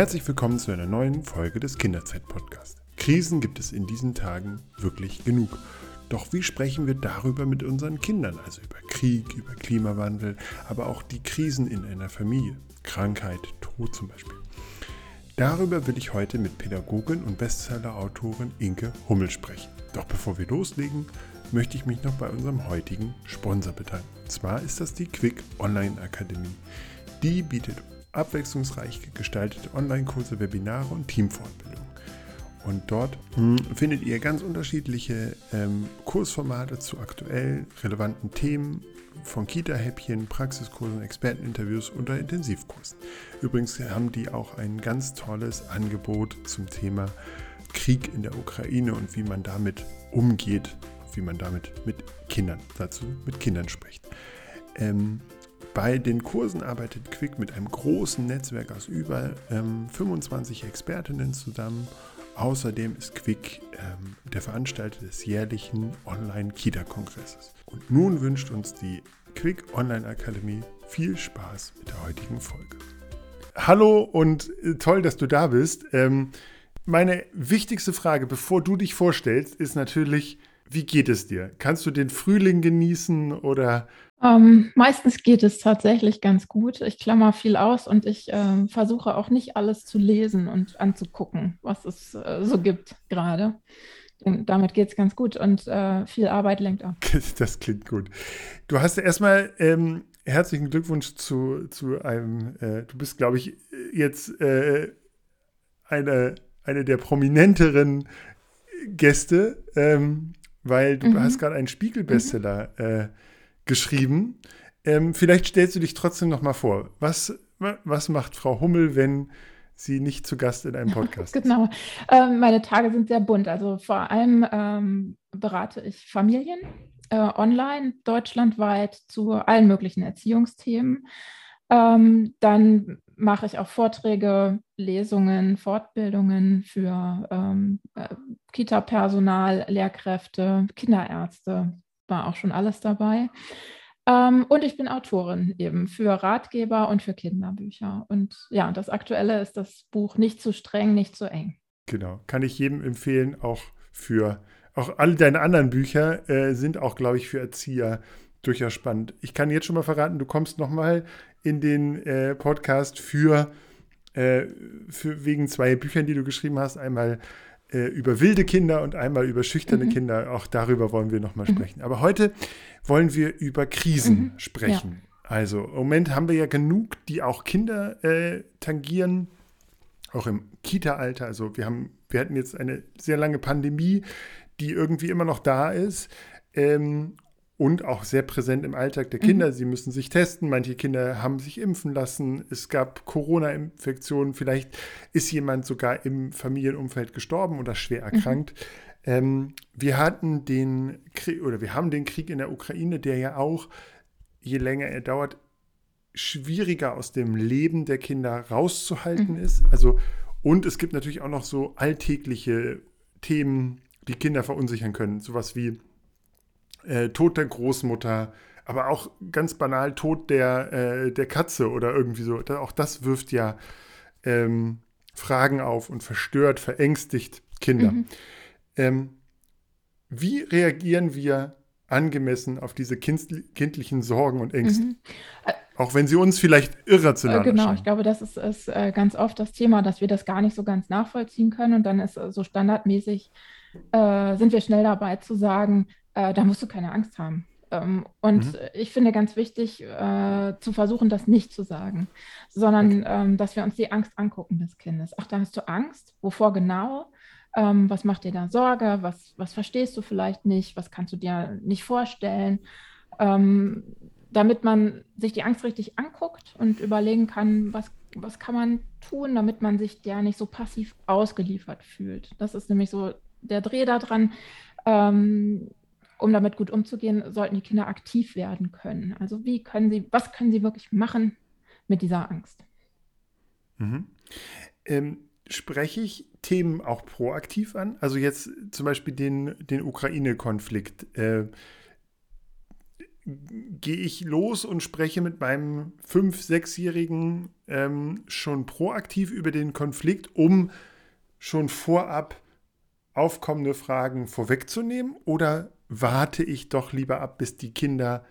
Herzlich willkommen zu einer neuen Folge des Kinderzeit-Podcasts. Krisen gibt es in diesen Tagen wirklich genug. Doch wie sprechen wir darüber mit unseren Kindern? Also über Krieg, über Klimawandel, aber auch die Krisen in einer Familie. Krankheit, Tod zum Beispiel. Darüber will ich heute mit Pädagogin und Bestseller-Autorin Inke Hummel sprechen. Doch bevor wir loslegen, möchte ich mich noch bei unserem heutigen Sponsor bedanken. Zwar ist das die Quick Online Akademie. Die bietet abwechslungsreich gestaltete Online-Kurse, Webinare und Teamfortbildung. Und dort hm, findet ihr ganz unterschiedliche ähm, Kursformate zu aktuell relevanten Themen, von Kita-Häppchen, Praxiskursen, Experteninterviews oder Intensivkursen. Übrigens haben die auch ein ganz tolles Angebot zum Thema Krieg in der Ukraine und wie man damit umgeht, wie man damit mit Kindern, dazu mit Kindern spricht. Ähm, bei den Kursen arbeitet Quick mit einem großen Netzwerk aus über ähm, 25 Expertinnen zusammen. Außerdem ist Quick ähm, der Veranstalter des jährlichen Online-Kita-Kongresses. Und nun wünscht uns die Quick Online Akademie viel Spaß mit der heutigen Folge. Hallo und äh, toll, dass du da bist. Ähm, meine wichtigste Frage, bevor du dich vorstellst, ist natürlich, wie geht es dir? Kannst du den Frühling genießen oder ähm, meistens geht es tatsächlich ganz gut. Ich klammer viel aus und ich ähm, versuche auch nicht alles zu lesen und anzugucken, was es äh, so gibt gerade. Damit geht es ganz gut und äh, viel Arbeit lenkt ab. Das klingt gut. Du hast erstmal ähm, herzlichen Glückwunsch zu, zu einem, äh, du bist, glaube ich, jetzt äh, eine, eine der prominenteren Gäste, ähm, weil du mhm. hast gerade einen Spiegel-Bestseller mhm geschrieben. Ähm, vielleicht stellst du dich trotzdem noch mal vor. Was, was macht Frau Hummel, wenn sie nicht zu Gast in einem Podcast genau. Ähm, meine Tage sind sehr bunt. Also vor allem ähm, berate ich Familien äh, online, deutschlandweit zu allen möglichen Erziehungsthemen. Ähm, dann mache ich auch Vorträge, Lesungen, Fortbildungen für ähm, äh, Kita-Personal, Lehrkräfte, Kinderärzte, war auch schon alles dabei. Ähm, und ich bin Autorin eben für Ratgeber und für Kinderbücher. Und ja, das Aktuelle ist das Buch Nicht zu streng, nicht zu eng. Genau, kann ich jedem empfehlen, auch für, auch alle deine anderen Bücher äh, sind auch, glaube ich, für Erzieher durchaus spannend. Ich kann jetzt schon mal verraten, du kommst nochmal in den äh, Podcast für, äh, für wegen zwei Büchern, die du geschrieben hast. Einmal äh, über wilde Kinder und einmal über schüchterne mhm. Kinder. Auch darüber wollen wir nochmal mhm. sprechen. Aber heute wollen wir über Krisen mhm. sprechen. Ja. Also im Moment haben wir ja genug, die auch Kinder äh, tangieren, auch im Kita-Alter. Also wir haben, wir hatten jetzt eine sehr lange Pandemie, die irgendwie immer noch da ist. Ähm, und auch sehr präsent im Alltag der Kinder. Mhm. Sie müssen sich testen. Manche Kinder haben sich impfen lassen. Es gab Corona-Infektionen. Vielleicht ist jemand sogar im Familienumfeld gestorben oder schwer mhm. erkrankt. Mhm. Ähm, wir hatten den Krieg oder wir haben den Krieg in der Ukraine, der ja auch, je länger er dauert, schwieriger aus dem Leben der Kinder rauszuhalten mhm. ist. Also, und es gibt natürlich auch noch so alltägliche Themen, die Kinder verunsichern können. Sowas wie äh, Tod der Großmutter, aber auch ganz banal Tod der, äh, der Katze oder irgendwie so. Auch das wirft ja ähm, Fragen auf und verstört, verängstigt Kinder. Mhm. Ähm, wie reagieren wir angemessen auf diese kind kindlichen Sorgen und Ängste? Mhm. Äh, auch wenn sie uns vielleicht irrational äh, Genau, scheinen. ich glaube, das ist, ist äh, ganz oft das Thema, dass wir das gar nicht so ganz nachvollziehen können. Und dann ist äh, so standardmäßig, äh, sind wir schnell dabei zu sagen, äh, da musst du keine Angst haben. Ähm, und mhm. ich finde ganz wichtig, äh, zu versuchen, das nicht zu sagen, sondern okay. ähm, dass wir uns die Angst angucken des Kindes. Ach, da hast du Angst? Wovor genau? Ähm, was macht dir da Sorge? Was, was verstehst du vielleicht nicht? Was kannst du dir nicht vorstellen? Ähm, damit man sich die Angst richtig anguckt und überlegen kann, was, was kann man tun, damit man sich der nicht so passiv ausgeliefert fühlt. Das ist nämlich so der Dreh daran. Ähm, um damit gut umzugehen, sollten die Kinder aktiv werden können. Also wie können sie, was können sie wirklich machen mit dieser Angst? Mhm. Ähm, spreche ich Themen auch proaktiv an? Also jetzt zum Beispiel den, den Ukraine-Konflikt. Äh, gehe ich los und spreche mit meinem fünf-, sechsjährigen ähm, schon proaktiv über den Konflikt, um schon vorab aufkommende Fragen vorwegzunehmen? Oder warte ich doch lieber ab, bis die Kinder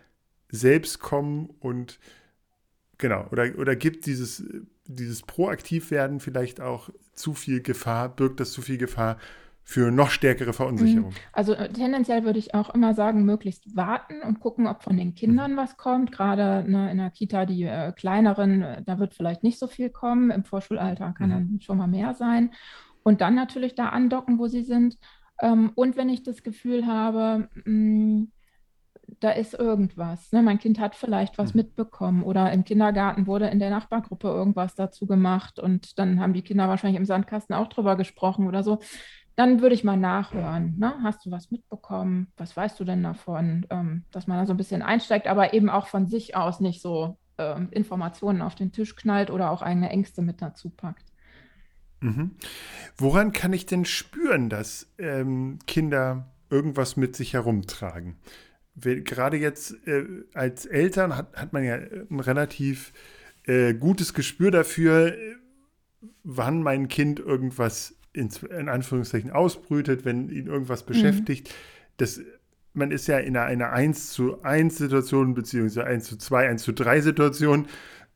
selbst kommen und genau, oder, oder gibt dieses, dieses Proaktivwerden vielleicht auch zu viel Gefahr, birgt das zu viel Gefahr für noch stärkere Verunsicherung? Mhm. Also äh, tendenziell würde ich auch immer sagen, möglichst warten und gucken, ob von den Kindern mhm. was kommt. Gerade ne, in der Kita, die äh, kleineren, äh, da wird vielleicht nicht so viel kommen. Im Vorschulalter kann mhm. dann schon mal mehr sein. Und dann natürlich da andocken, wo sie sind. Ähm, und wenn ich das Gefühl habe, mh, mm, da ist irgendwas. Ne? Mein Kind hat vielleicht was mhm. mitbekommen oder im Kindergarten wurde in der Nachbargruppe irgendwas dazu gemacht und dann haben die Kinder wahrscheinlich im Sandkasten auch drüber gesprochen oder so dann würde ich mal nachhören. Ne? Hast du was mitbekommen? Was weißt du denn davon? Ähm, dass man da so ein bisschen einsteigt, aber eben auch von sich aus nicht so ähm, Informationen auf den Tisch knallt oder auch eigene Ängste mit dazu packt. Mhm. Woran kann ich denn spüren, dass ähm, Kinder irgendwas mit sich herumtragen? Gerade jetzt äh, als Eltern hat, hat man ja ein relativ äh, gutes Gespür dafür, äh, wann mein Kind irgendwas in, in Anführungszeichen ausbrütet, wenn ihn irgendwas beschäftigt. Mhm. Das, man ist ja in einer, einer 1 zu 1 Situation, beziehungsweise 1 zu 2, 1 zu 3 Situation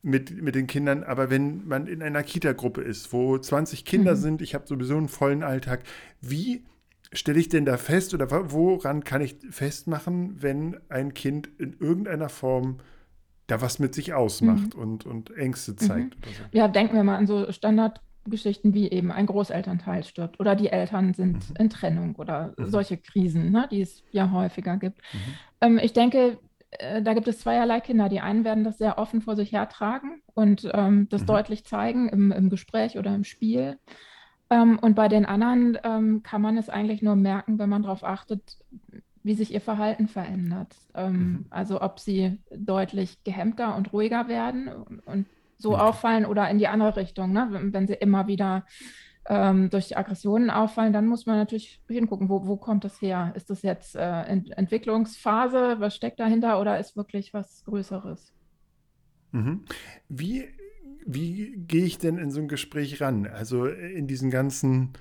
mit, mit den Kindern. Aber wenn man in einer Kita-Gruppe ist, wo 20 Kinder mhm. sind, ich habe sowieso einen vollen Alltag, wie stelle ich denn da fest oder woran kann ich festmachen, wenn ein Kind in irgendeiner Form da was mit sich ausmacht mhm. und, und Ängste zeigt? Mhm. So? Ja, denken wir mal an so Standard- Geschichten wie eben ein Großelternteil stirbt oder die Eltern sind mhm. in Trennung oder mhm. solche Krisen, ne, die es ja häufiger gibt. Mhm. Ähm, ich denke, äh, da gibt es zweierlei Kinder. Die einen werden das sehr offen vor sich hertragen und ähm, das mhm. deutlich zeigen im, im, Gespräch oder im Spiel. Ähm, und bei den anderen ähm, kann man es eigentlich nur merken, wenn man darauf achtet, wie sich ihr Verhalten verändert. Ähm, mhm. Also ob sie deutlich gehemmter und ruhiger werden und so okay. auffallen oder in die andere Richtung. Ne? Wenn, wenn sie immer wieder ähm, durch Aggressionen auffallen, dann muss man natürlich hingucken, wo, wo kommt das her? Ist das jetzt äh, Ent Entwicklungsphase? Was steckt dahinter oder ist wirklich was Größeres? Mhm. Wie, wie gehe ich denn in so ein Gespräch ran? Also in diesen ganzen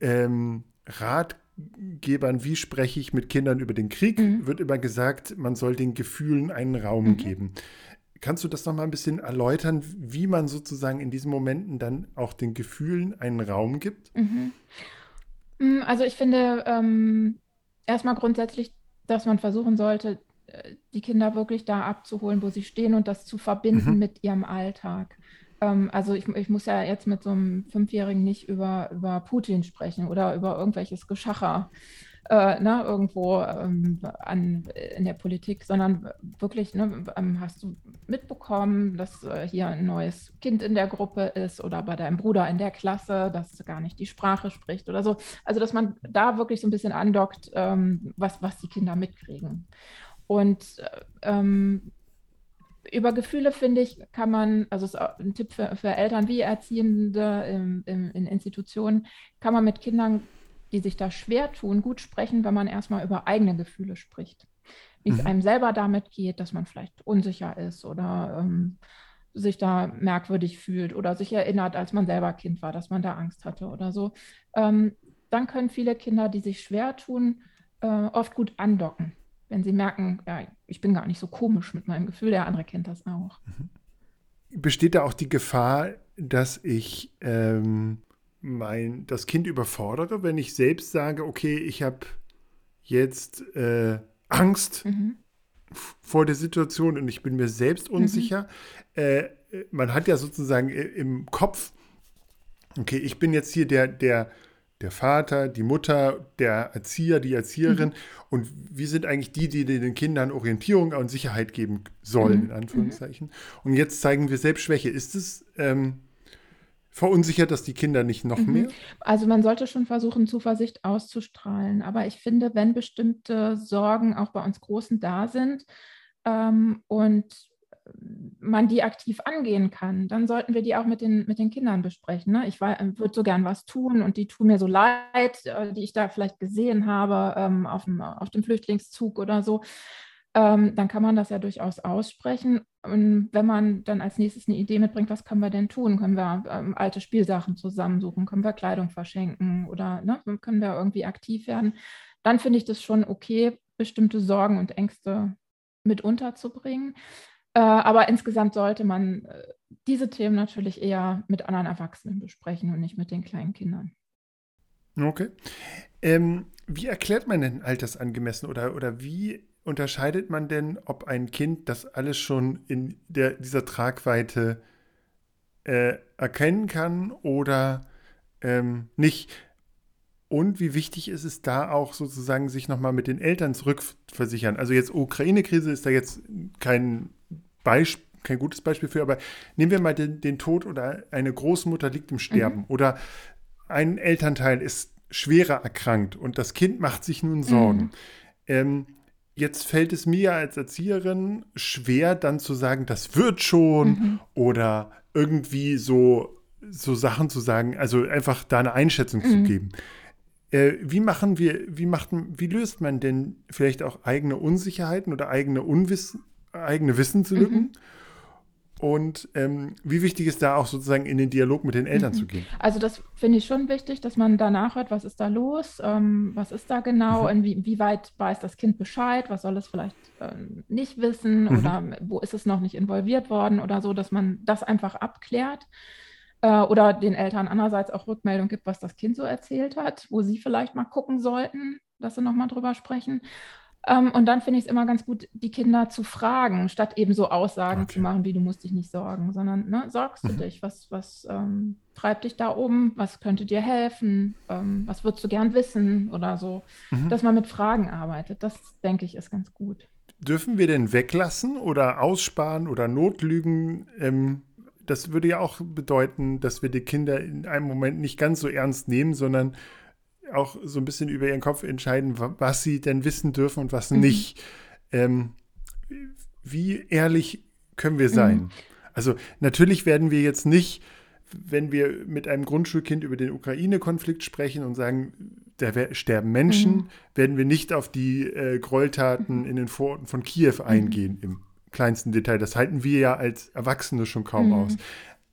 äh, ähm, Ratgebern, wie spreche ich mit Kindern über den Krieg, mhm. wird immer gesagt, man soll den Gefühlen einen Raum mhm. geben. Kannst du das noch mal ein bisschen erläutern, wie man sozusagen in diesen Momenten dann auch den Gefühlen einen Raum gibt? Mhm. Mm, also ich finde ähm, erstmal grundsätzlich, dass man versuchen sollte, äh, die Kinder wirklich da abzuholen, wo sie stehen und das zu verbinden mhm. mit ihrem Alltag. Ähm, also ich, ich, muss ja jetzt mit so einem Fünfjährigen nicht über, über Putin sprechen oder über irgendwelches Geschacher äh, ne, irgendwo ähm, an, in der Politik, sondern wirklich, ne, ähm, hast du mitbekommen, dass äh, hier ein neues Kind in der Gruppe ist oder bei deinem Bruder in der Klasse, das gar nicht die Sprache spricht oder so. Also, dass man da wirklich so ein bisschen andockt, ähm, was, was die Kinder mitkriegen. Und äh, ähm, über Gefühle, finde ich, kann man, also ist ein Tipp für, für Eltern wie Erziehende in, in, in Institutionen, kann man mit Kindern die sich da schwer tun, gut sprechen, wenn man erstmal über eigene Gefühle spricht. Wie mhm. es einem selber damit geht, dass man vielleicht unsicher ist oder ähm, sich da merkwürdig fühlt oder sich erinnert, als man selber Kind war, dass man da Angst hatte oder so. Ähm, dann können viele Kinder, die sich schwer tun, äh, oft gut andocken, wenn sie merken, ja, ich bin gar nicht so komisch mit meinem Gefühl, der andere kennt das auch. Mhm. Besteht da auch die Gefahr, dass ich ähm, mein, das Kind überfordere, wenn ich selbst sage, okay, ich habe jetzt äh, Angst mhm. vor der Situation und ich bin mir selbst mhm. unsicher. Mhm. Äh, man hat ja sozusagen im Kopf, okay, ich bin jetzt hier der, der, der Vater, die Mutter, der Erzieher, die Erzieherin mhm. und wir sind eigentlich die, die den Kindern Orientierung und Sicherheit geben sollen, mhm. in Anführungszeichen. Und jetzt zeigen wir selbst Schwäche. Ist es ähm, Verunsichert das die Kinder nicht noch mhm. mehr? Also man sollte schon versuchen, Zuversicht auszustrahlen. Aber ich finde, wenn bestimmte Sorgen auch bei uns Großen da sind ähm, und man die aktiv angehen kann, dann sollten wir die auch mit den, mit den Kindern besprechen. Ne? Ich würde so gern was tun und die tun mir so leid, äh, die ich da vielleicht gesehen habe ähm, auf, dem, auf dem Flüchtlingszug oder so. Ähm, dann kann man das ja durchaus aussprechen. Und wenn man dann als nächstes eine Idee mitbringt, was können wir denn tun? Können wir ähm, alte Spielsachen zusammensuchen? Können wir Kleidung verschenken? Oder ne, können wir irgendwie aktiv werden? Dann finde ich das schon okay, bestimmte Sorgen und Ängste mit unterzubringen. Äh, aber insgesamt sollte man äh, diese Themen natürlich eher mit anderen Erwachsenen besprechen und nicht mit den kleinen Kindern. Okay. Ähm, wie erklärt man denn altersangemessen oder, oder wie unterscheidet man denn, ob ein Kind das alles schon in der, dieser Tragweite äh, erkennen kann oder ähm, nicht? Und wie wichtig ist es da auch sozusagen, sich nochmal mit den Eltern zurückversichern? Also jetzt Ukraine-Krise ist da jetzt kein Beispiel, kein gutes Beispiel für, aber nehmen wir mal den, den Tod oder eine Großmutter liegt im Sterben mhm. oder ein Elternteil ist schwerer erkrankt und das Kind macht sich nun Sorgen. Mhm. Ähm, jetzt fällt es mir als Erzieherin schwer, dann zu sagen, das wird schon mhm. oder irgendwie so, so Sachen zu sagen, also einfach da eine Einschätzung mhm. zu geben. Äh, wie machen wir, wie macht, wie löst man denn vielleicht auch eigene Unsicherheiten oder eigene Unwissen, eigene Wissenslücken? Mhm. Und ähm, wie wichtig ist da auch sozusagen in den Dialog mit den Eltern mhm. zu gehen? Also das finde ich schon wichtig, dass man danach hört, was ist da los, ähm, was ist da genau, mhm. inwieweit weiß das Kind Bescheid, was soll es vielleicht ähm, nicht wissen mhm. oder wo ist es noch nicht involviert worden oder so, dass man das einfach abklärt äh, oder den Eltern andererseits auch Rückmeldung gibt, was das Kind so erzählt hat, wo sie vielleicht mal gucken sollten, dass sie nochmal drüber sprechen. Ähm, und dann finde ich es immer ganz gut, die Kinder zu fragen, statt eben so Aussagen okay. zu machen, wie du musst dich nicht sorgen, sondern ne, sorgst du mhm. dich? Was, was ähm, treibt dich da um? Was könnte dir helfen? Ähm, was würdest du gern wissen oder so? Mhm. Dass man mit Fragen arbeitet, das denke ich ist ganz gut. Dürfen wir denn weglassen oder aussparen oder notlügen? Ähm, das würde ja auch bedeuten, dass wir die Kinder in einem Moment nicht ganz so ernst nehmen, sondern auch so ein bisschen über ihren Kopf entscheiden, was sie denn wissen dürfen und was mhm. nicht. Ähm, wie ehrlich können wir sein? Mhm. Also natürlich werden wir jetzt nicht, wenn wir mit einem Grundschulkind über den Ukraine-Konflikt sprechen und sagen, da sterben Menschen, mhm. werden wir nicht auf die äh, Gräueltaten in den Vororten von Kiew mhm. eingehen im kleinsten Detail. Das halten wir ja als Erwachsene schon kaum mhm. aus.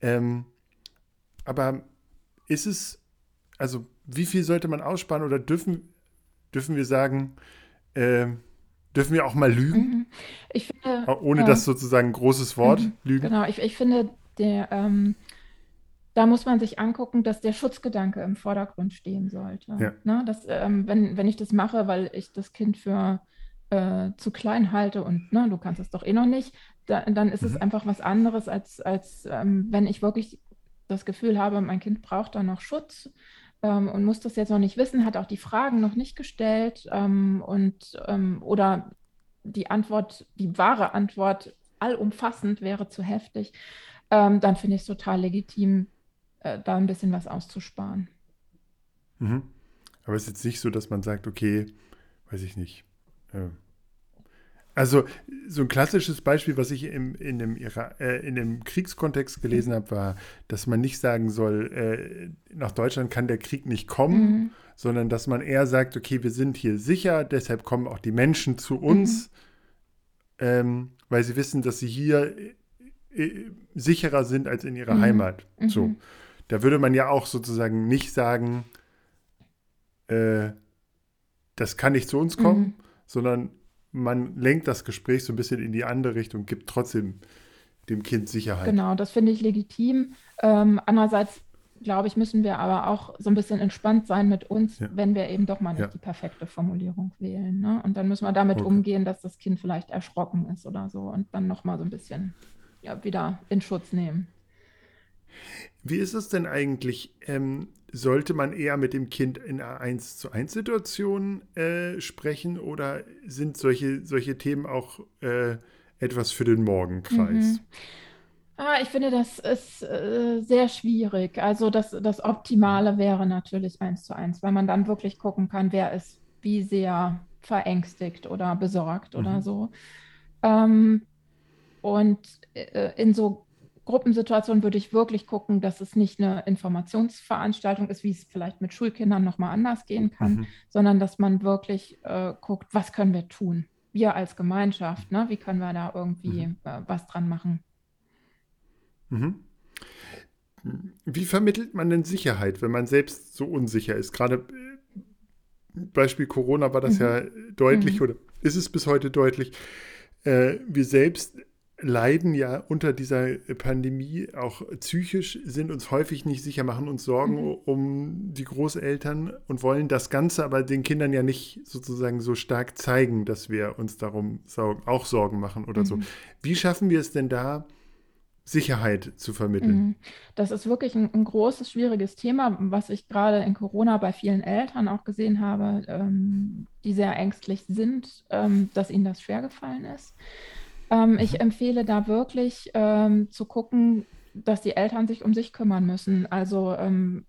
Ähm, aber ist es, also wie viel sollte man aussparen oder dürfen, dürfen wir sagen, äh, dürfen wir auch mal lügen? Mhm. Finde, Ohne äh, das sozusagen ein großes Wort, mhm. lügen. Genau, ich, ich finde, der, ähm, da muss man sich angucken, dass der Schutzgedanke im Vordergrund stehen sollte. Ja. Ne? Dass, ähm, wenn, wenn ich das mache, weil ich das Kind für äh, zu klein halte und ne, du kannst es doch eh noch nicht, da, dann ist mhm. es einfach was anderes, als, als ähm, wenn ich wirklich das Gefühl habe, mein Kind braucht da noch Schutz ähm, und muss das jetzt noch nicht wissen, hat auch die Fragen noch nicht gestellt ähm, und ähm, oder die Antwort, die wahre Antwort allumfassend wäre zu heftig, ähm, dann finde ich es total legitim, äh, da ein bisschen was auszusparen. Mhm. Aber es ist jetzt nicht so, dass man sagt, okay, weiß ich nicht. Äh, also so ein klassisches Beispiel, was ich im, in, dem äh, in dem Kriegskontext gelesen habe, war, dass man nicht sagen soll, äh, nach Deutschland kann der Krieg nicht kommen, mhm. sondern dass man eher sagt, okay, wir sind hier sicher, deshalb kommen auch die Menschen zu uns, mhm. ähm, weil sie wissen, dass sie hier äh, äh sicherer sind als in ihrer mhm. Heimat. So. Mhm. Da würde man ja auch sozusagen nicht sagen, äh, das kann nicht zu uns kommen, mhm. sondern man lenkt das Gespräch so ein bisschen in die andere Richtung, gibt trotzdem dem Kind Sicherheit. Genau, das finde ich legitim. Ähm, andererseits, glaube ich, müssen wir aber auch so ein bisschen entspannt sein mit uns, ja. wenn wir eben doch mal nicht ja. die perfekte Formulierung wählen. Ne? Und dann müssen wir damit okay. umgehen, dass das Kind vielleicht erschrocken ist oder so und dann nochmal so ein bisschen ja, wieder in Schutz nehmen. Wie ist es denn eigentlich? Ähm, sollte man eher mit dem Kind in einer 1 zu 1 Situation äh, sprechen oder sind solche, solche Themen auch äh, etwas für den Morgenkreis? Mhm. Ah, ich finde, das ist äh, sehr schwierig. Also das, das Optimale wäre natürlich 1 zu 1, weil man dann wirklich gucken kann, wer ist wie sehr verängstigt oder besorgt mhm. oder so. Ähm, und äh, in so Gruppensituation würde ich wirklich gucken, dass es nicht eine Informationsveranstaltung ist, wie es vielleicht mit Schulkindern nochmal anders gehen kann, mhm. sondern dass man wirklich äh, guckt, was können wir tun? wir als Gemeinschaft, ne? wie können wir da irgendwie mhm. äh, was dran machen? Mhm. Wie vermittelt man denn Sicherheit, wenn man selbst so unsicher ist? Gerade äh, Beispiel Corona war das mhm. ja deutlich mhm. oder ist es bis heute deutlich. Äh, wir selbst leiden ja unter dieser Pandemie auch psychisch, sind uns häufig nicht sicher, machen uns Sorgen mhm. um die Großeltern und wollen das Ganze aber den Kindern ja nicht sozusagen so stark zeigen, dass wir uns darum auch Sorgen machen oder mhm. so. Wie schaffen wir es denn da, Sicherheit zu vermitteln? Mhm. Das ist wirklich ein, ein, großes, schwieriges Thema, was ich gerade in Corona bei vielen Eltern auch gesehen habe, ähm, die sehr ängstlich sind, ähm, dass ihnen das schwergefallen ist. Ähm, mhm. Ich empfehle da wirklich ähm, zu gucken, dass die Eltern sich um sich kümmern müssen. Also ähm,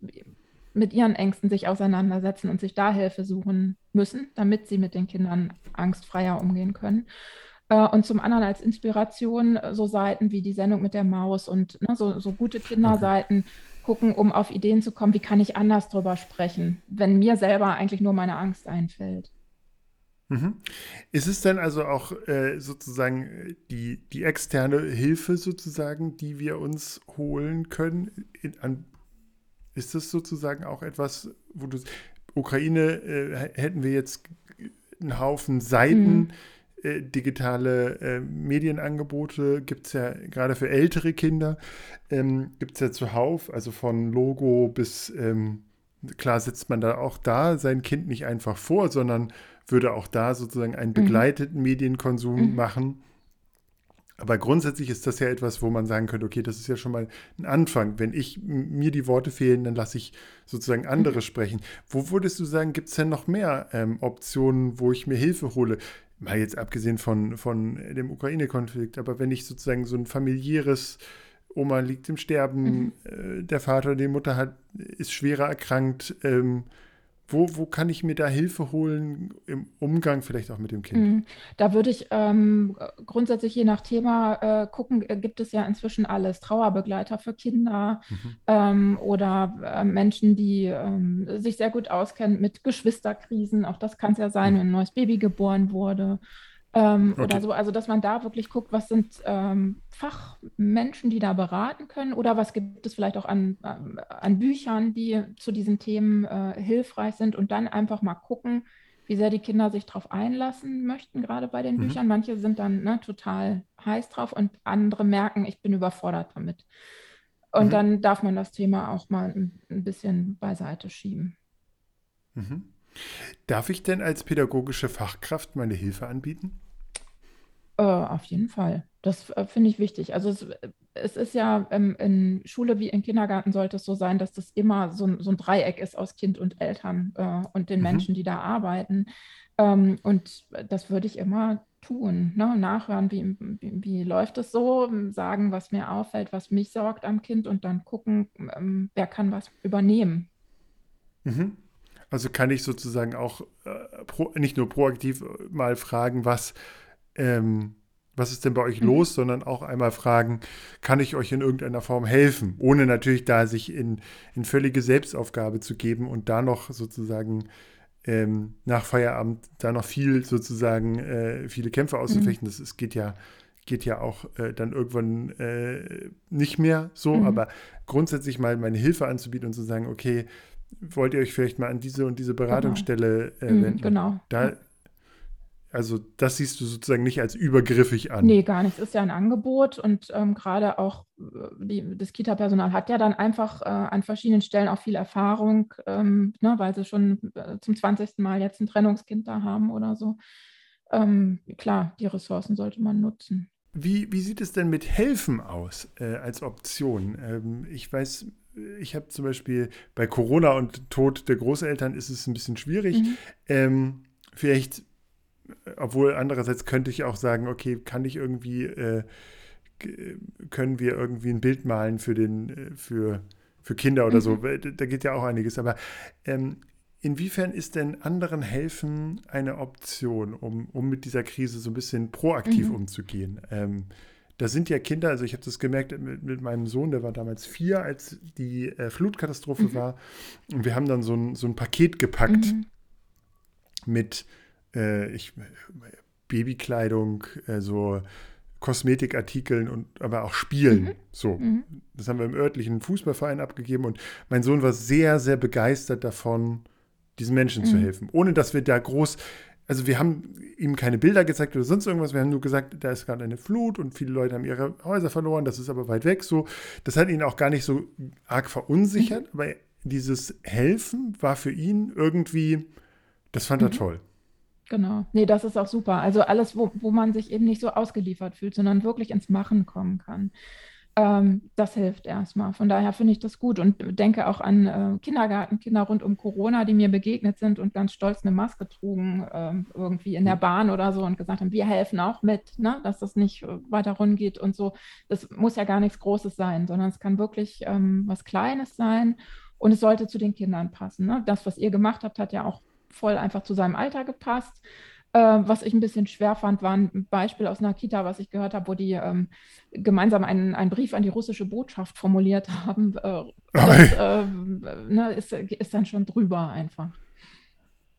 mit ihren Ängsten sich auseinandersetzen und sich da Hilfe suchen müssen, damit sie mit den Kindern angstfreier umgehen können. Äh, und zum anderen als Inspiration äh, so Seiten wie die Sendung mit der Maus und ne, so, so, gute Kinderseiten gucken, um auf Ideen zu kommen, wie kann ich anders drüber sprechen, wenn mir selber eigentlich nur meine Angst einfällt. Mhm. Ist es denn also auch äh, sozusagen die, die externe Hilfe sozusagen, die wir uns holen können? In, an, ist das sozusagen auch etwas, wo du Ukraine äh, hätten wir jetzt einen Haufen Seiten, mhm. äh, digitale äh, Medienangebote gibt es ja gerade für ältere Kinder, ähm, gibt es ja zuhauf, also von Logo bis ähm, klar setzt man da auch da sein Kind nicht einfach vor, sondern würde auch da sozusagen einen mhm. begleiteten mhm. Medienkonsum mhm. machen. Aber grundsätzlich ist das ja etwas, wo man sagen könnte, okay, das ist ja schon mal ein Anfang. Wenn ich mir die Worte fehlen, dann lasse ich sozusagen andere mhm. sprechen. Wo würdest du sagen, gibt es denn noch mehr ähm, Optionen, wo ich mir Hilfe hole? Mal jetzt abgesehen von, von dem Ukraine-Konflikt, aber wenn ich sozusagen so ein familiäres Oma liegt im Sterben, mhm. äh, der Vater, die Mutter hat, ist schwerer erkrankt, ähm, wo, wo kann ich mir da Hilfe holen im Umgang vielleicht auch mit dem Kind? Mhm. Da würde ich ähm, grundsätzlich je nach Thema äh, gucken, äh, gibt es ja inzwischen alles. Trauerbegleiter für Kinder mhm. ähm, oder äh, Menschen, die ähm, sich sehr gut auskennen mit Geschwisterkrisen. Auch das kann es ja sein, mhm. wenn ein neues Baby geboren wurde. Ähm, okay. Oder so, also dass man da wirklich guckt, was sind ähm, Fachmenschen, die da beraten können oder was gibt es vielleicht auch an, äh, an Büchern, die zu diesen Themen äh, hilfreich sind und dann einfach mal gucken, wie sehr die Kinder sich darauf einlassen möchten, gerade bei den mhm. Büchern. Manche sind dann ne, total heiß drauf und andere merken, ich bin überfordert damit. Und mhm. dann darf man das Thema auch mal ein, ein bisschen beiseite schieben. Mhm. Darf ich denn als pädagogische Fachkraft meine Hilfe anbieten? Äh, auf jeden Fall. Das äh, finde ich wichtig. Also es, es ist ja ähm, in Schule wie im Kindergarten sollte es so sein, dass das immer so ein, so ein Dreieck ist aus Kind und Eltern äh, und den mhm. Menschen, die da arbeiten. Ähm, und das würde ich immer tun. Ne? Nachhören, wie, wie, wie, läuft es so, sagen, was mir auffällt, was mich sorgt am Kind und dann gucken, ähm, wer kann was übernehmen. Mhm. Also kann ich sozusagen auch äh, pro, nicht nur proaktiv mal fragen, was ähm, was ist denn bei euch mhm. los, sondern auch einmal fragen, kann ich euch in irgendeiner Form helfen, ohne natürlich da sich in, in völlige Selbstaufgabe zu geben und da noch sozusagen ähm, nach Feierabend da noch viel sozusagen äh, viele Kämpfe auszufechten. Mhm. Das ist, geht ja geht ja auch äh, dann irgendwann äh, nicht mehr so, mhm. aber grundsätzlich mal meine Hilfe anzubieten und zu sagen, okay, wollt ihr euch vielleicht mal an diese und diese genau. Beratungsstelle mhm, wenden? Genau. Da, also das siehst du sozusagen nicht als übergriffig an. Nee, gar nicht. Es ist ja ein Angebot und ähm, gerade auch äh, die, das Kita-Personal hat ja dann einfach äh, an verschiedenen Stellen auch viel Erfahrung, ähm, ne, weil sie schon äh, zum 20. Mal jetzt ein Trennungskind da haben oder so. Ähm, klar, die Ressourcen sollte man nutzen. Wie, wie sieht es denn mit Helfen aus äh, als Option? Ähm, ich weiß, ich habe zum Beispiel bei Corona und Tod der Großeltern ist es ein bisschen schwierig. Mhm. Ähm, vielleicht obwohl andererseits könnte ich auch sagen, okay, kann ich irgendwie, äh, können wir irgendwie ein Bild malen für den, äh, für, für Kinder oder mhm. so. Da geht ja auch einiges. Aber ähm, inwiefern ist denn anderen helfen eine Option, um, um mit dieser Krise so ein bisschen proaktiv mhm. umzugehen? Ähm, da sind ja Kinder, also ich habe das gemerkt mit, mit, meinem Sohn, der war damals vier, als die äh, Flutkatastrophe mhm. war. Und wir haben dann so ein, so ein Paket gepackt mhm. mit äh, ich Babykleidung, äh, so Kosmetikartikeln und aber auch Spielen. Mhm. So. Mhm. Das haben wir im örtlichen Fußballverein abgegeben und mein Sohn war sehr, sehr begeistert davon, diesen Menschen mhm. zu helfen. Ohne dass wir da groß, also wir haben ihm keine Bilder gezeigt oder sonst irgendwas, wir haben nur gesagt, da ist gerade eine Flut und viele Leute haben ihre Häuser verloren, das ist aber weit weg. So, das hat ihn auch gar nicht so arg verunsichert, mhm. aber dieses Helfen war für ihn irgendwie, das fand er mhm. toll. Genau. Nee, das ist auch super. Also alles, wo, wo man sich eben nicht so ausgeliefert fühlt, sondern wirklich ins Machen kommen kann. Ähm, das hilft erstmal. Von daher finde ich das gut und denke auch an äh, Kindergartenkinder rund um Corona, die mir begegnet sind und ganz stolz eine Maske trugen, äh, irgendwie in der. Bahn oder so und gesagt haben, wir helfen auch mit, ne? dass das nicht äh, weiter rund geht und so. Das muss ja gar nichts Großes sein, sondern es kann wirklich ähm, was Kleines sein. Und es sollte zu den Kindern passen. Ne? Das, was ihr gemacht habt, hat ja auch voll einfach zu seinem Alter gepasst. Äh, was ich ein bisschen schwer fand, war ein Beispiel aus einer Kita, was ich gehört habe, wo die ähm, gemeinsam einen, einen Brief an die russische Botschaft formuliert haben. Äh, das äh, ne, ist, ist dann schon drüber einfach.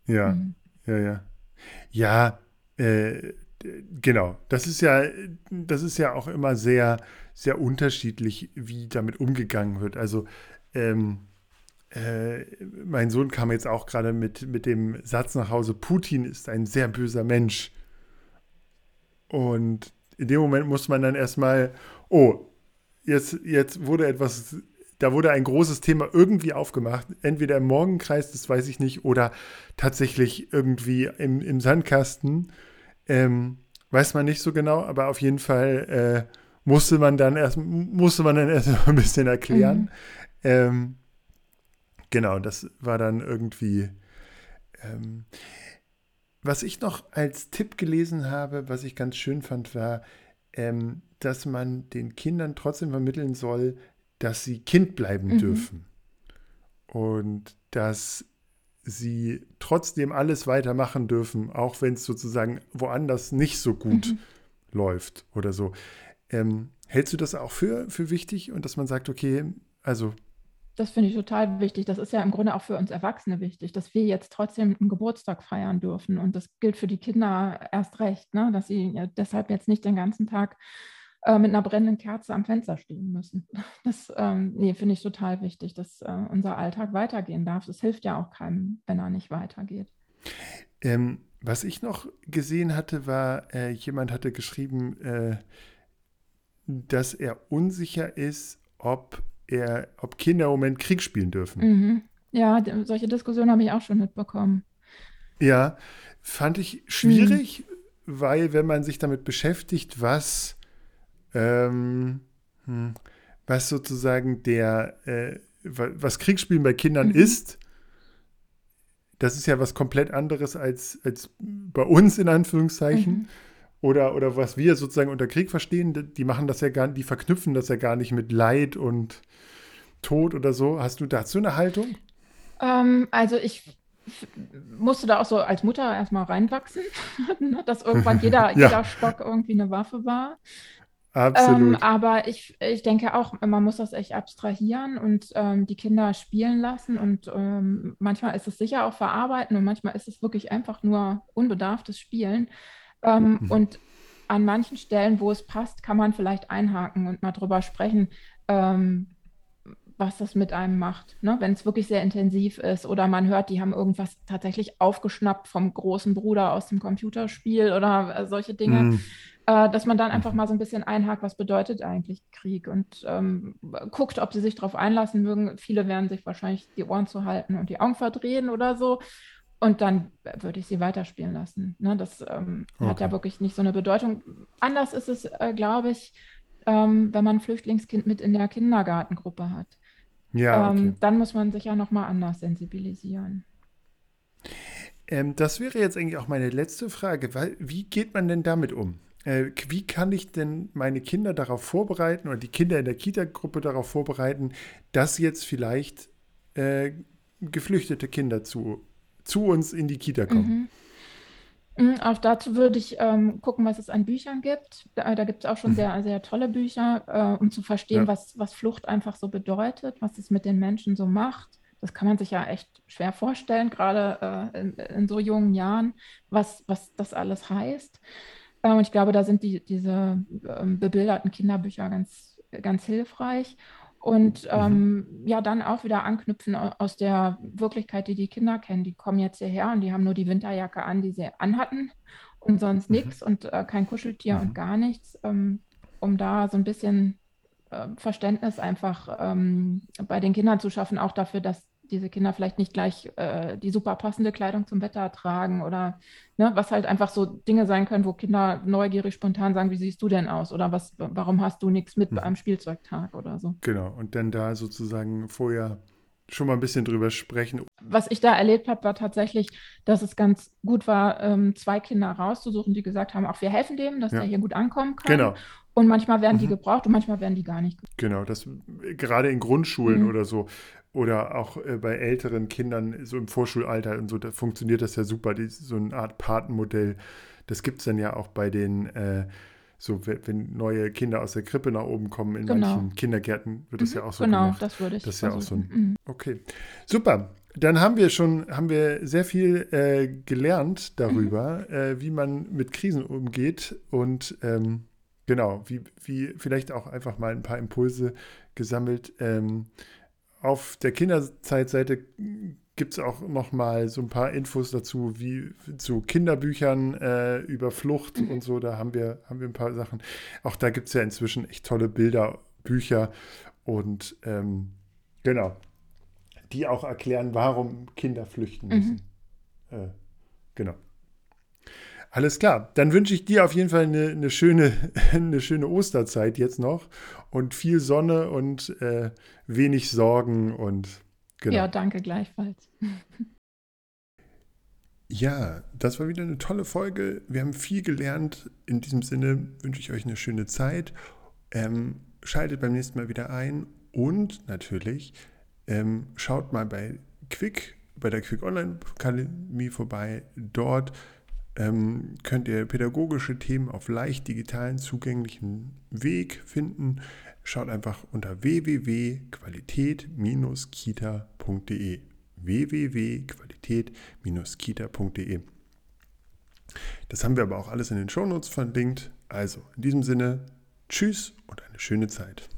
Ja, mhm. ja, ja. Ja, äh, genau. Das ist ja, das ist ja auch immer sehr, sehr unterschiedlich, wie damit umgegangen wird. Also ähm, äh, mein Sohn kam jetzt auch gerade mit, mit dem Satz nach Hause, Putin ist ein sehr böser Mensch. Und in dem Moment muss man dann erstmal, oh, jetzt, jetzt wurde etwas, da wurde ein großes Thema irgendwie aufgemacht. Entweder im Morgenkreis, das weiß ich nicht, oder tatsächlich irgendwie im, im Sandkasten. Ähm, weiß man nicht so genau, aber auf jeden Fall äh, musste man dann erst, musste man dann erst ein bisschen erklären. Mhm. Ähm, Genau, das war dann irgendwie. Ähm, was ich noch als Tipp gelesen habe, was ich ganz schön fand, war, ähm, dass man den Kindern trotzdem vermitteln soll, dass sie Kind bleiben mhm. dürfen. Und dass sie trotzdem alles weitermachen dürfen, auch wenn es sozusagen woanders nicht so gut mhm. läuft oder so. Ähm, hältst du das auch für, für wichtig und dass man sagt, okay, also das finde ich total wichtig. Das ist ja im Grunde auch für uns Erwachsene wichtig, dass wir jetzt trotzdem einen Geburtstag feiern dürfen. Und das gilt für die Kinder erst recht, ne? dass sie deshalb jetzt nicht den ganzen Tag äh, mit einer brennenden Kerze am Fenster stehen müssen. Das ähm, nee, finde ich total wichtig, dass äh, unser Alltag weitergehen darf. Das hilft ja auch keinem, wenn er nicht weitergeht. Ähm, was ich noch gesehen hatte, war, äh, jemand hatte geschrieben, äh, dass er unsicher ist, ob er, ob Kinder im Moment Krieg spielen dürfen. Mhm. Ja, solche Diskussionen habe ich auch schon mitbekommen. Ja, fand ich schwierig, mhm. weil wenn man sich damit beschäftigt, was, ähm, hm, was sozusagen der, äh, was Kriegsspielen bei Kindern mhm. ist, das ist ja was komplett anderes als, als bei uns in Anführungszeichen. Oder, oder was wir sozusagen unter Krieg verstehen, die machen das ja gar die verknüpfen das ja gar nicht mit Leid und Tod oder so. Hast du dazu eine Haltung? Ähm, also ich musste da auch so als Mutter erstmal reinwachsen, ne, dass irgendwann jeder, ja. jeder Stock irgendwie eine Waffe war. Absolut. Ähm, aber ich, ich denke auch, man muss das echt abstrahieren und ähm, die Kinder spielen lassen. Und ähm, manchmal ist es sicher auch verarbeiten und manchmal ist es wirklich einfach nur unbedarftes Spielen. Ähm, mhm. Und an manchen Stellen, wo es passt, kann man vielleicht einhaken und mal drüber sprechen, ähm, was das mit einem macht. Ne? Wenn es wirklich sehr intensiv ist oder man hört, die haben irgendwas tatsächlich aufgeschnappt vom großen Bruder aus dem Computerspiel oder äh, solche Dinge. Mhm. Äh, dass man dann einfach mal so ein bisschen einhakt, was bedeutet eigentlich Krieg und ähm, guckt, ob sie sich darauf einlassen mögen. Viele werden sich wahrscheinlich die Ohren zu halten und die Augen verdrehen oder so. Und dann würde ich sie weiterspielen lassen. Ne? Das ähm, okay. hat ja wirklich nicht so eine Bedeutung. Anders ist es, äh, glaube ich, ähm, wenn man ein Flüchtlingskind mit in der Kindergartengruppe hat. Ja, ähm, okay. dann muss man sich ja nochmal anders sensibilisieren. Ähm, das wäre jetzt eigentlich auch meine letzte Frage. Weil, wie geht man denn damit um? Äh, wie kann ich denn meine Kinder darauf vorbereiten oder die Kinder in der Kita-Gruppe darauf vorbereiten, dass jetzt vielleicht äh, geflüchtete Kinder zu zu uns in die Kita kommen. Mhm. mhm. Auch dazu würde ich ähm, gucken, was es an Büchern gibt. Da, da gibt es auch schon mhm. sehr, sehr tolle Bücher, äh, um zu verstehen, ja. was, was Flucht einfach so bedeutet, was es mit den Menschen so macht. das kann man sich ja echt schwer vorstellen, gerade äh, in, in, so jungen Jahren, was, was das alles heißt. Äh, und ich glaube, da sind die, diese ähm, bebilderten Kinderbücher ganz, ganz hilfreich. Und mhm. ähm, ja, dann auch wieder anknüpfen aus der Wirklichkeit, die die Kinder kennen. Die kommen jetzt hierher und die haben nur die Winterjacke an, die sie anhatten und sonst mhm. nichts und äh, kein Kuscheltier mhm. und gar nichts, ähm, um da so ein bisschen äh, Verständnis einfach ähm, bei den Kindern zu schaffen, auch dafür, dass diese Kinder vielleicht nicht gleich äh, die super passende Kleidung zum Wetter tragen oder ne, was halt einfach so Dinge sein können, wo Kinder neugierig spontan sagen, wie siehst du denn aus oder was, warum hast du nichts mit mhm. einem Spielzeugtag oder so. Genau, und dann da sozusagen vorher schon mal ein bisschen drüber sprechen. Was ich da erlebt habe, war tatsächlich, dass es ganz gut war, ähm, zwei Kinder rauszusuchen, die gesagt haben, auch wir helfen dem, dass ja. der hier gut ankommen kann. Genau. Und manchmal werden die mhm. gebraucht und manchmal werden die gar nicht gebraucht. Genau, das gerade in Grundschulen mhm. oder so oder auch äh, bei älteren Kindern, so im Vorschulalter und so, da funktioniert das ja super, die, so eine Art Patenmodell. Das gibt es dann ja auch bei den, äh, so wenn neue Kinder aus der Krippe nach oben kommen, in genau. manchen Kindergärten wird das mhm, ja auch so genau, gemacht. Genau, das würde ich Das ist ja auch so ein, mhm. okay, super. Dann haben wir schon, haben wir sehr viel äh, gelernt darüber, mhm. äh, wie man mit Krisen umgeht und ähm, genau, wie, wie vielleicht auch einfach mal ein paar Impulse gesammelt. Ähm, auf der Kinderzeitseite gibt es auch noch mal so ein paar Infos dazu, wie zu Kinderbüchern äh, über Flucht mhm. und so. Da haben wir, haben wir ein paar Sachen. Auch da gibt es ja inzwischen echt tolle Bilder, Bücher und ähm, genau, die auch erklären, warum Kinder flüchten müssen. Mhm. Äh, genau. Alles klar. Dann wünsche ich dir auf jeden Fall eine, eine, schöne, eine schöne Osterzeit jetzt noch und viel Sonne und äh, wenig Sorgen und genau. Ja, danke gleichfalls. Ja, das war wieder eine tolle Folge. Wir haben viel gelernt. In diesem Sinne wünsche ich euch eine schöne Zeit. Ähm, schaltet beim nächsten Mal wieder ein und natürlich ähm, schaut mal bei Quick, bei der Quick Online Akademie vorbei. Dort ähm, könnt ihr pädagogische Themen auf leicht digitalen zugänglichen Weg finden. Schaut einfach unter www.qualität-kita.de www.qualität-kita.de Das haben wir aber auch alles in den Shownotes verlinkt. Also in diesem Sinne, tschüss und eine schöne Zeit.